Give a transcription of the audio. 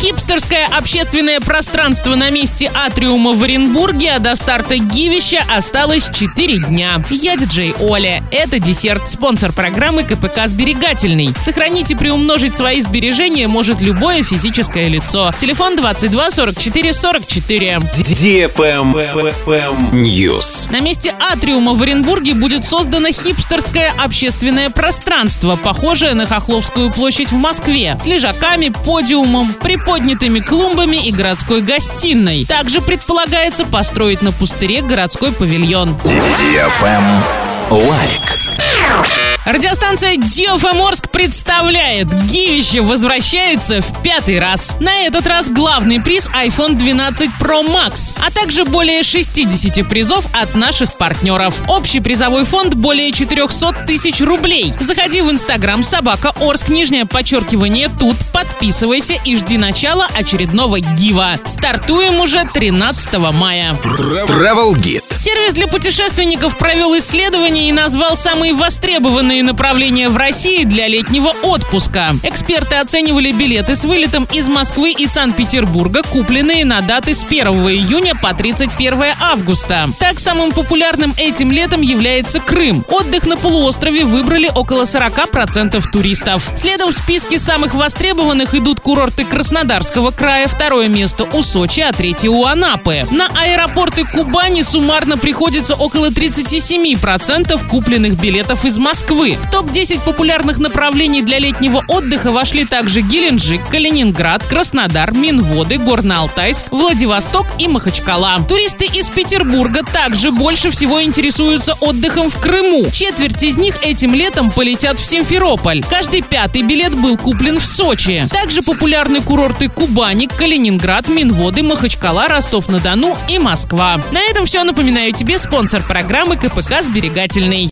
Хипстерское общественное пространство на месте Атриума в Оренбурге, а до старта Гивища осталось 4 дня. Я диджей Оля. Это десерт, спонсор программы КПК «Сберегательный». Сохранить и приумножить свои сбережения может любое физическое лицо. Телефон 22 44 44. News. На месте Атриума в Оренбурге будет создано хипстерское общественное пространство, похожее на Хохловскую площадь в Москве, с лежаками, подиумом, приподнятыми клумбами и городской гостиной. Также предполагается построить на пустыре городской павильон. Лайк. Радиостанция DFM Орск представляет Гивище возвращается в пятый раз. На этот раз главный приз iPhone 12 Pro Max, а также более 60 призов от наших партнеров. Общий призовой фонд более 400 тысяч рублей. Заходи в Инстаграм собака Орск, нижнее подчеркивание тут, подписывайся и жди начала очередного Гива. Стартуем уже 13 мая. Travel Guide. Сервис для путешественников провел исследование и назвал самые востребованные направления в России для летнего отпуска. Эксперты оценивали билеты с вылетом из Москвы и Санкт-Петербурга, купленные на даты с 1 июня по 31 августа. Так, самым популярным этим летом является Крым. Отдых на полуострове выбрали около 40% туристов. Следом в списке самых востребованных идут курорты Краснодарского края, второе место у Сочи, а третье у Анапы. На аэропорты Кубани суммарно приходится около 37% купленных билетов из Москвы. В топ-10 популярных направлений для летнего отдыха вошли также Геленджик, Калининград, Краснодар, Минводы, Горно-Алтайск, Владивосток и Махачкала. Туристы из Петербурга также больше всего интересуются отдыхом в Крыму. Четверть из них этим летом полетят в Симферополь. Каждый пятый билет был куплен в Сочи. Также популярны курорты Кубани, Калининград, Минводы, Махачкала, Ростов-на-Дону и Москва. На этом все. Напоминаю тебе спонсор программы КПК «Сберегательный».